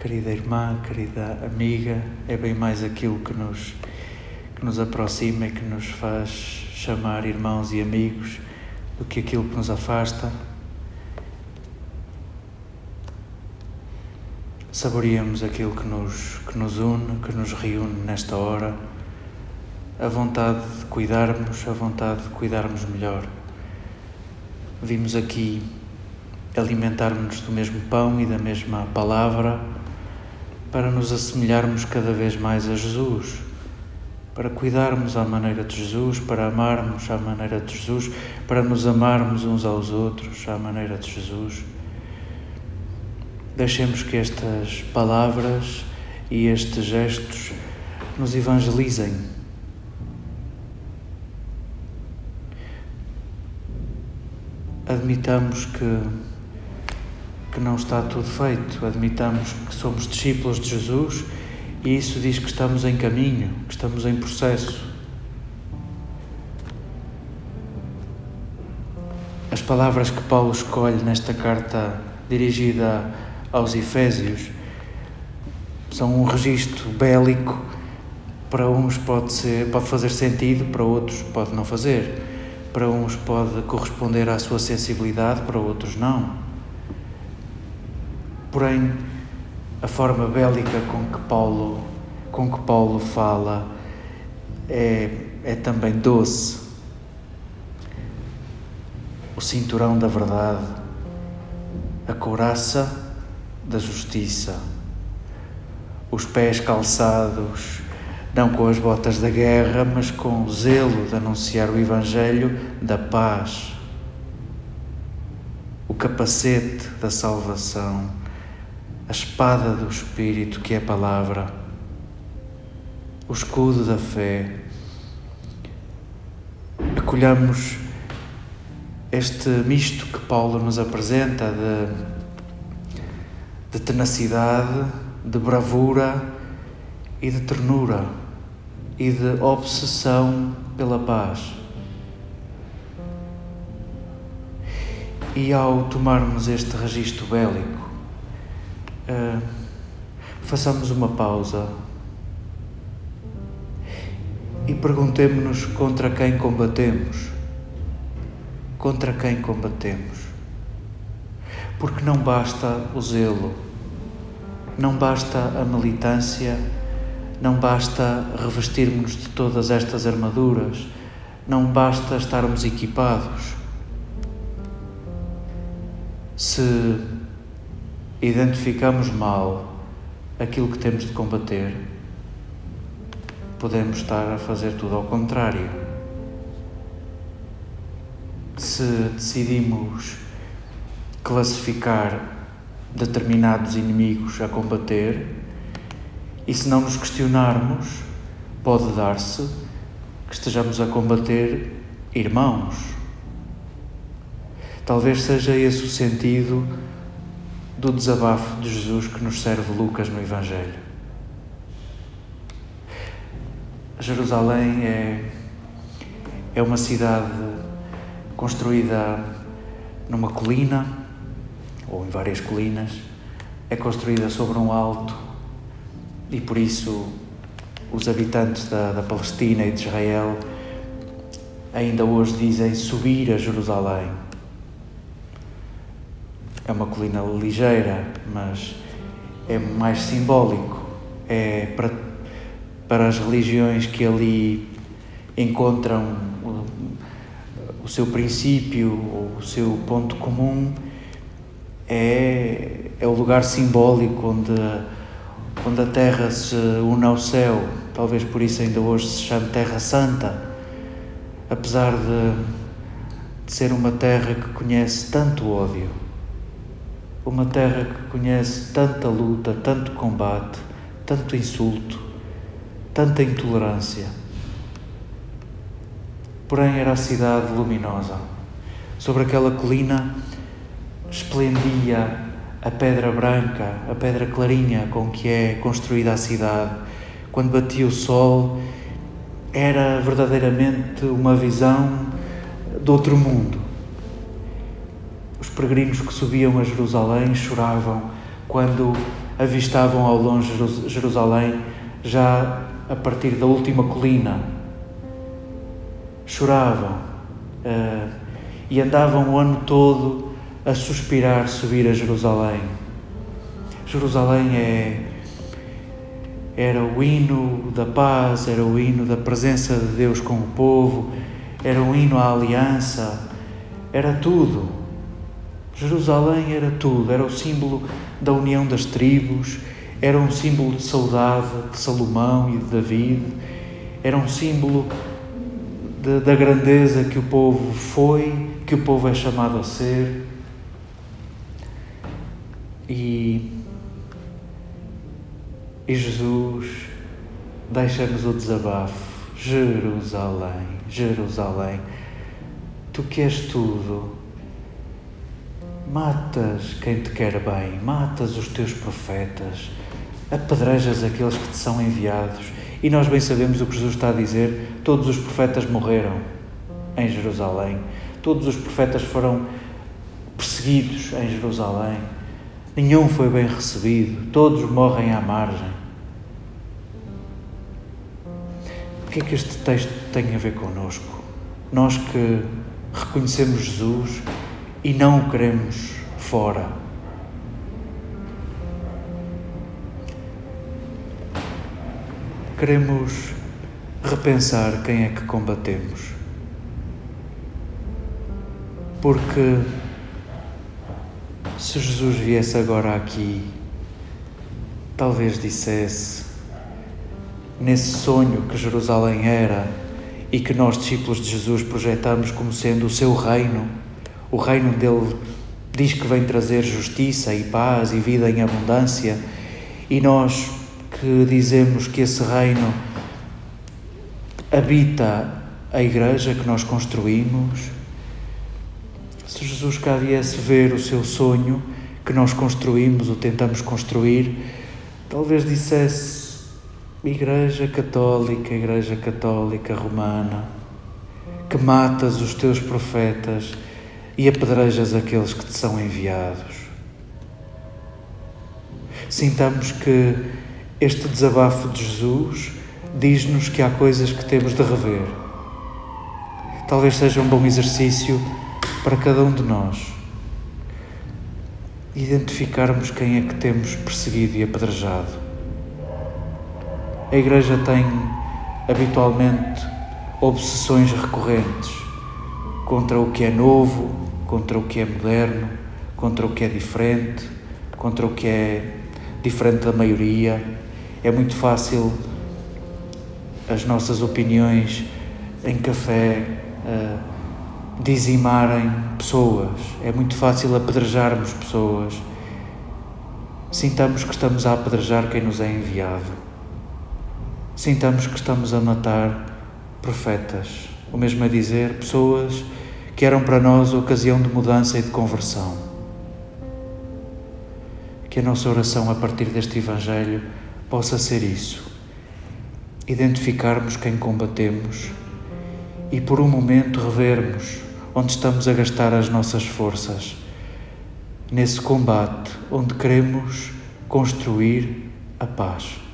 querida irmã, querida amiga, é bem mais aquilo que nos, que nos aproxima e que nos faz chamar irmãos e amigos do que aquilo que nos afasta. Saboreamos aquilo que nos, que nos une, que nos reúne nesta hora, a vontade de cuidarmos, a vontade de cuidarmos melhor. Vimos aqui alimentarmos-nos do mesmo pão e da mesma palavra para nos assemelharmos cada vez mais a Jesus, para cuidarmos à maneira de Jesus, para amarmos à maneira de Jesus, para nos amarmos uns aos outros à maneira de Jesus. Deixemos que estas palavras e estes gestos nos evangelizem. Admitamos que que não está tudo feito. Admitamos que somos discípulos de Jesus e isso diz que estamos em caminho, que estamos em processo. As palavras que Paulo escolhe nesta carta dirigida aos Efésios são um registro bélico. Para uns pode, ser, pode fazer sentido, para outros pode não fazer. Para uns pode corresponder à sua sensibilidade, para outros não. Porém, a forma bélica com que Paulo, com que Paulo fala é, é também doce. O cinturão da verdade, a couraça da justiça, os pés calçados, não com as botas da guerra, mas com o zelo de anunciar o Evangelho da paz, o capacete da salvação a espada do Espírito, que é a palavra, o escudo da fé. Acolhamos este misto que Paulo nos apresenta de, de tenacidade, de bravura e de ternura e de obsessão pela paz. E ao tomarmos este registro bélico, uh, façamos uma pausa e perguntemos-nos contra quem combatemos. Contra quem combatemos? Porque não basta o zelo, não basta a militância, não basta revestirmos de todas estas armaduras, não basta estarmos equipados. Se identificamos mal aquilo que temos de combater, podemos estar a fazer tudo ao contrário. Se decidimos classificar determinados inimigos a combater e se não nos questionarmos, pode dar-se que estejamos a combater irmãos. Talvez seja esse o sentido do desabafo de Jesus que nos serve Lucas no Evangelho. Jerusalém é, é uma cidade construída numa colina, ou em várias colinas, é construída sobre um alto e por isso os habitantes da, da Palestina e de Israel ainda hoje dizem subir a Jerusalém é uma colina ligeira, mas é mais simbólico. É para, para as religiões que ali encontram o, o seu princípio, o seu ponto comum, é, é o lugar simbólico onde, onde a terra se une ao céu. Talvez por isso ainda hoje se chame Terra Santa, apesar de, de ser uma terra que conhece tanto ódio uma terra que conhece tanta luta, tanto combate, tanto insulto, tanta intolerância. Porém, era a cidade luminosa. Sobre aquela colina esplendia a pedra branca, a pedra clarinha com que é construída a cidade. Quando batia o sol, era verdadeiramente uma visão de outro mundo peregrinos que subiam a Jerusalém choravam quando avistavam ao longe Jerusalém, já a partir da última colina. Choravam uh, e andavam o ano todo a suspirar subir a Jerusalém. Jerusalém é era o hino da paz, era o hino da presença de Deus com o povo, era o hino à aliança, era tudo. Jerusalém era tudo, era o símbolo da união das tribos, era um símbolo de saudade de Salomão e de David, era um símbolo de, da grandeza que o povo foi, que o povo é chamado a ser. E e Jesus deixa-nos o desabafo. Jerusalém, Jerusalém, tu que és tudo, matas quem te quer bem, matas os teus profetas, apedrejas aqueles que te são enviados. E nós bem sabemos o que Jesus está a dizer: todos os profetas morreram em Jerusalém, todos os profetas foram perseguidos em Jerusalém, nenhum foi bem recebido, todos morrem à margem. O que é que este texto tem a ver connosco? Nós que reconhecemos Jesus e não o queremos fora. Queremos repensar quem é que combatemos. Porque se Jesus viesse agora aqui, talvez dissesse: nesse sonho que Jerusalém era e que nós, discípulos de Jesus, projetamos como sendo o seu reino, o reino dele diz que vem trazer justiça e paz e vida em abundância, e nós que dizemos que esse reino habita a igreja que nós construímos, se Jesus cá viesse ver o seu sonho que nós construímos ou tentamos construir, talvez dissesse Igreja Católica, Igreja Católica Romana, que matas os teus profetas e apedrejas aqueles que te são enviados. Sintamos que este desabafo de Jesus diz-nos que há coisas que temos de rever. Talvez seja um bom exercício para cada um de nós identificarmos quem é que temos perseguido e apedrejado a Igreja tem habitualmente obsessões recorrentes contra o que é novo, contra o que é moderno, contra o que é diferente, contra o que é diferente da maioria. É muito fácil as nossas opiniões em café uh, dizimarem pessoas, é muito fácil apedrejarmos pessoas. Sintamos que estamos a apedrejar quem nos é enviado sintamos que estamos a matar profetas, o mesmo a dizer, pessoas que eram para nós ocasião de mudança e de conversão. Que a nossa oração a partir deste Evangelho possa ser isso. Identificarmos quem combatemos e por um momento revermos onde estamos a gastar as nossas forças, nesse combate onde queremos construir a paz.